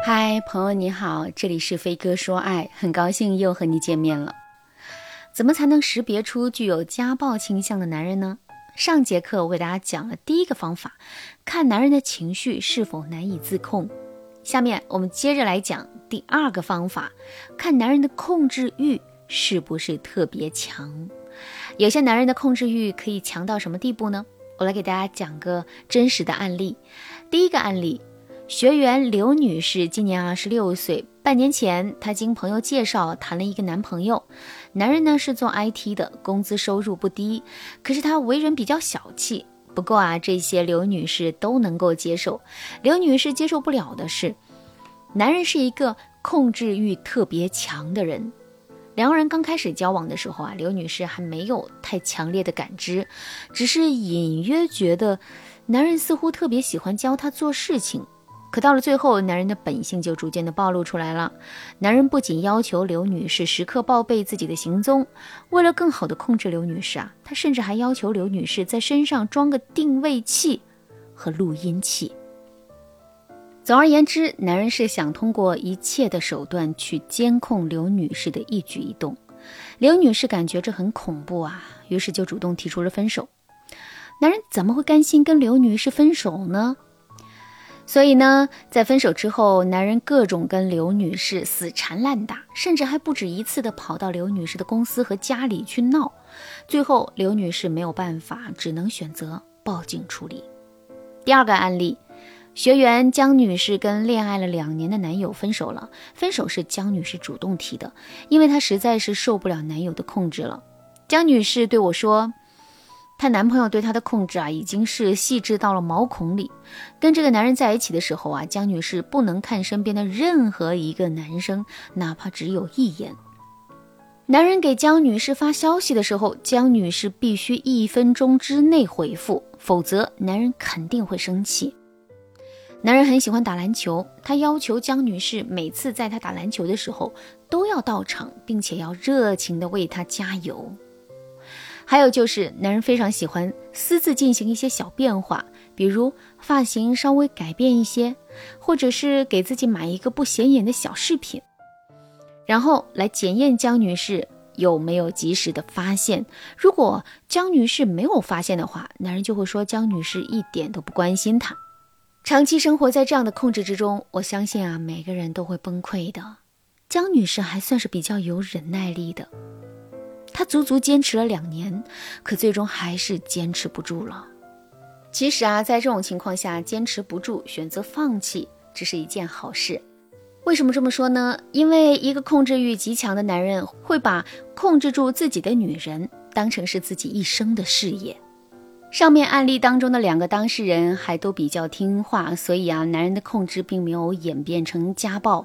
嗨，朋友你好，这里是飞哥说爱，很高兴又和你见面了。怎么才能识别出具有家暴倾向的男人呢？上节课我给大家讲了第一个方法，看男人的情绪是否难以自控。下面我们接着来讲第二个方法，看男人的控制欲是不是特别强。有些男人的控制欲可以强到什么地步呢？我来给大家讲个真实的案例。第一个案例。学员刘女士今年二十六岁，半年前她经朋友介绍谈了一个男朋友，男人呢是做 IT 的，工资收入不低，可是他为人比较小气。不过啊，这些刘女士都能够接受。刘女士接受不了的是，男人是一个控制欲特别强的人。两个人刚开始交往的时候啊，刘女士还没有太强烈的感知，只是隐约觉得男人似乎特别喜欢教她做事情。可到了最后，男人的本性就逐渐的暴露出来了。男人不仅要求刘女士时刻报备自己的行踪，为了更好的控制刘女士啊，他甚至还要求刘女士在身上装个定位器和录音器。总而言之，男人是想通过一切的手段去监控刘女士的一举一动。刘女士感觉这很恐怖啊，于是就主动提出了分手。男人怎么会甘心跟刘女士分手呢？所以呢，在分手之后，男人各种跟刘女士死缠烂打，甚至还不止一次的跑到刘女士的公司和家里去闹。最后，刘女士没有办法，只能选择报警处理。第二个案例，学员江女士跟恋爱了两年的男友分手了。分手是江女士主动提的，因为她实在是受不了男友的控制了。江女士对我说。她男朋友对她的控制啊，已经是细致到了毛孔里。跟这个男人在一起的时候啊，江女士不能看身边的任何一个男生，哪怕只有一眼。男人给江女士发消息的时候，江女士必须一分钟之内回复，否则男人肯定会生气。男人很喜欢打篮球，他要求江女士每次在他打篮球的时候都要到场，并且要热情地为他加油。还有就是，男人非常喜欢私自进行一些小变化，比如发型稍微改变一些，或者是给自己买一个不显眼的小饰品，然后来检验江女士有没有及时的发现。如果江女士没有发现的话，男人就会说江女士一点都不关心他。长期生活在这样的控制之中，我相信啊，每个人都会崩溃的。江女士还算是比较有忍耐力的。他足足坚持了两年，可最终还是坚持不住了。其实啊，在这种情况下，坚持不住，选择放弃，这是一件好事。为什么这么说呢？因为一个控制欲极强的男人，会把控制住自己的女人当成是自己一生的事业。上面案例当中的两个当事人还都比较听话，所以啊，男人的控制并没有演变成家暴。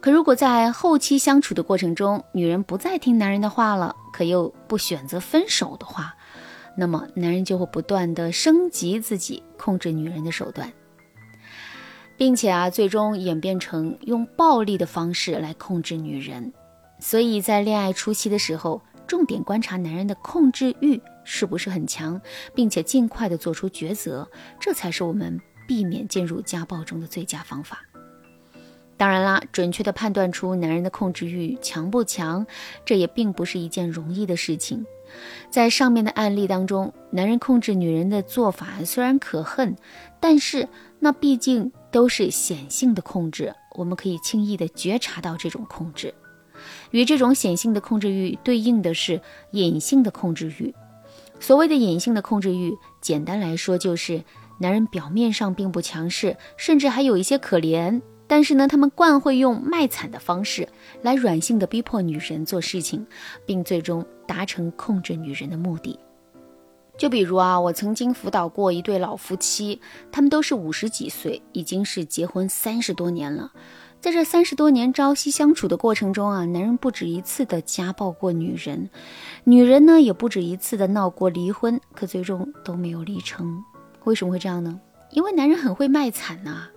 可如果在后期相处的过程中，女人不再听男人的话了，可又不选择分手的话，那么男人就会不断的升级自己控制女人的手段，并且啊，最终演变成用暴力的方式来控制女人。所以在恋爱初期的时候，重点观察男人的控制欲。是不是很强，并且尽快的做出抉择，这才是我们避免进入家暴中的最佳方法。当然啦，准确的判断出男人的控制欲强不强，这也并不是一件容易的事情。在上面的案例当中，男人控制女人的做法虽然可恨，但是那毕竟都是显性的控制，我们可以轻易的觉察到这种控制。与这种显性的控制欲对应的是隐性的控制欲。所谓的隐性的控制欲，简单来说就是男人表面上并不强势，甚至还有一些可怜，但是呢，他们惯会用卖惨的方式来软性的逼迫女人做事情，并最终达成控制女人的目的。就比如啊，我曾经辅导过一对老夫妻，他们都是五十几岁，已经是结婚三十多年了。在这三十多年朝夕相处的过程中啊，男人不止一次的家暴过女人，女人呢也不止一次的闹过离婚，可最终都没有离成。为什么会这样呢？因为男人很会卖惨呐。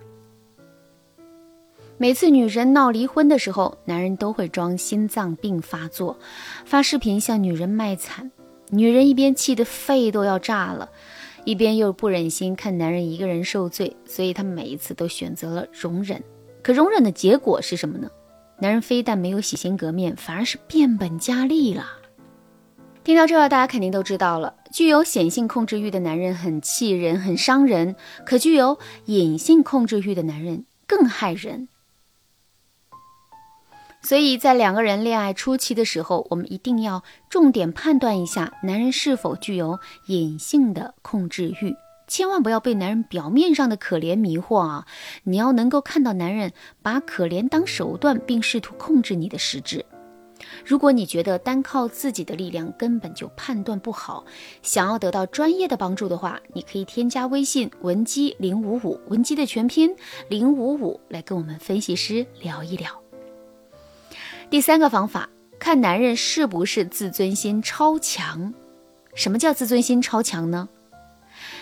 每次女人闹离婚的时候，男人都会装心脏病发作，发视频向女人卖惨。女人一边气得肺都要炸了，一边又不忍心看男人一个人受罪，所以她每一次都选择了容忍。可容忍的结果是什么呢？男人非但没有洗心革面，反而是变本加厉了。听到这儿，大家肯定都知道了，具有显性控制欲的男人很气人、很伤人，可具有隐性控制欲的男人更害人。所以在两个人恋爱初期的时候，我们一定要重点判断一下男人是否具有隐性的控制欲，千万不要被男人表面上的可怜迷惑啊！你要能够看到男人把可怜当手段，并试图控制你的实质。如果你觉得单靠自己的力量根本就判断不好，想要得到专业的帮助的话，你可以添加微信文姬零五五，文姬的全拼零五五，来跟我们分析师聊一聊。第三个方法，看男人是不是自尊心超强。什么叫自尊心超强呢？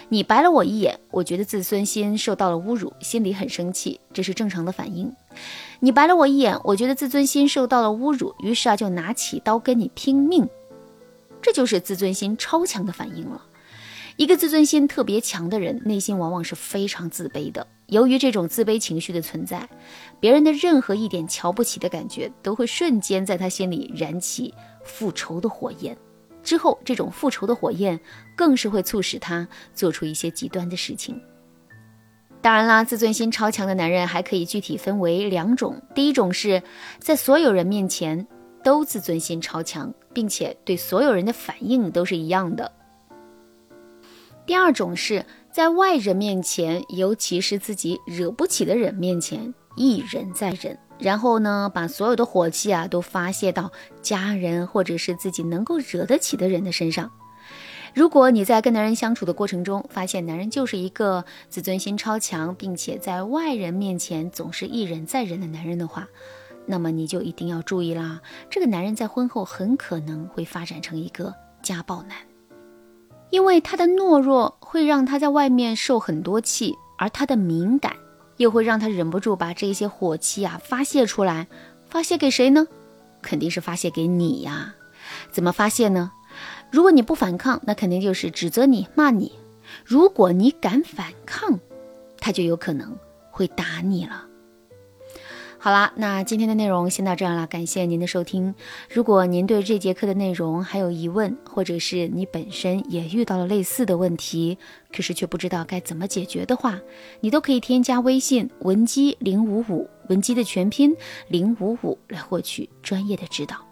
你白了我一眼，我觉得自尊心受到了侮辱，心里很生气，这是正常的反应。你白了我一眼，我觉得自尊心受到了侮辱，于是啊就拿起刀跟你拼命，这就是自尊心超强的反应了。一个自尊心特别强的人，内心往往是非常自卑的。由于这种自卑情绪的存在，别人的任何一点瞧不起的感觉，都会瞬间在他心里燃起复仇的火焰。之后，这种复仇的火焰更是会促使他做出一些极端的事情。当然啦，自尊心超强的男人还可以具体分为两种：第一种是在所有人面前都自尊心超强，并且对所有人的反应都是一样的。第二种是在外人面前，尤其是自己惹不起的人面前，一忍再忍，然后呢，把所有的火气啊都发泄到家人或者是自己能够惹得起的人的身上。如果你在跟男人相处的过程中，发现男人就是一个自尊心超强，并且在外人面前总是一忍再忍的男人的话，那么你就一定要注意啦，这个男人在婚后很可能会发展成一个家暴男。因为他的懦弱会让他在外面受很多气，而他的敏感又会让他忍不住把这些火气啊发泄出来。发泄给谁呢？肯定是发泄给你呀。怎么发泄呢？如果你不反抗，那肯定就是指责你、骂你。如果你敢反抗，他就有可能会打你了。好啦，那今天的内容先到这样啦，感谢您的收听。如果您对这节课的内容还有疑问，或者是你本身也遇到了类似的问题，可是却不知道该怎么解决的话，你都可以添加微信文姬零五五，文姬的全拼零五五，来获取专业的指导。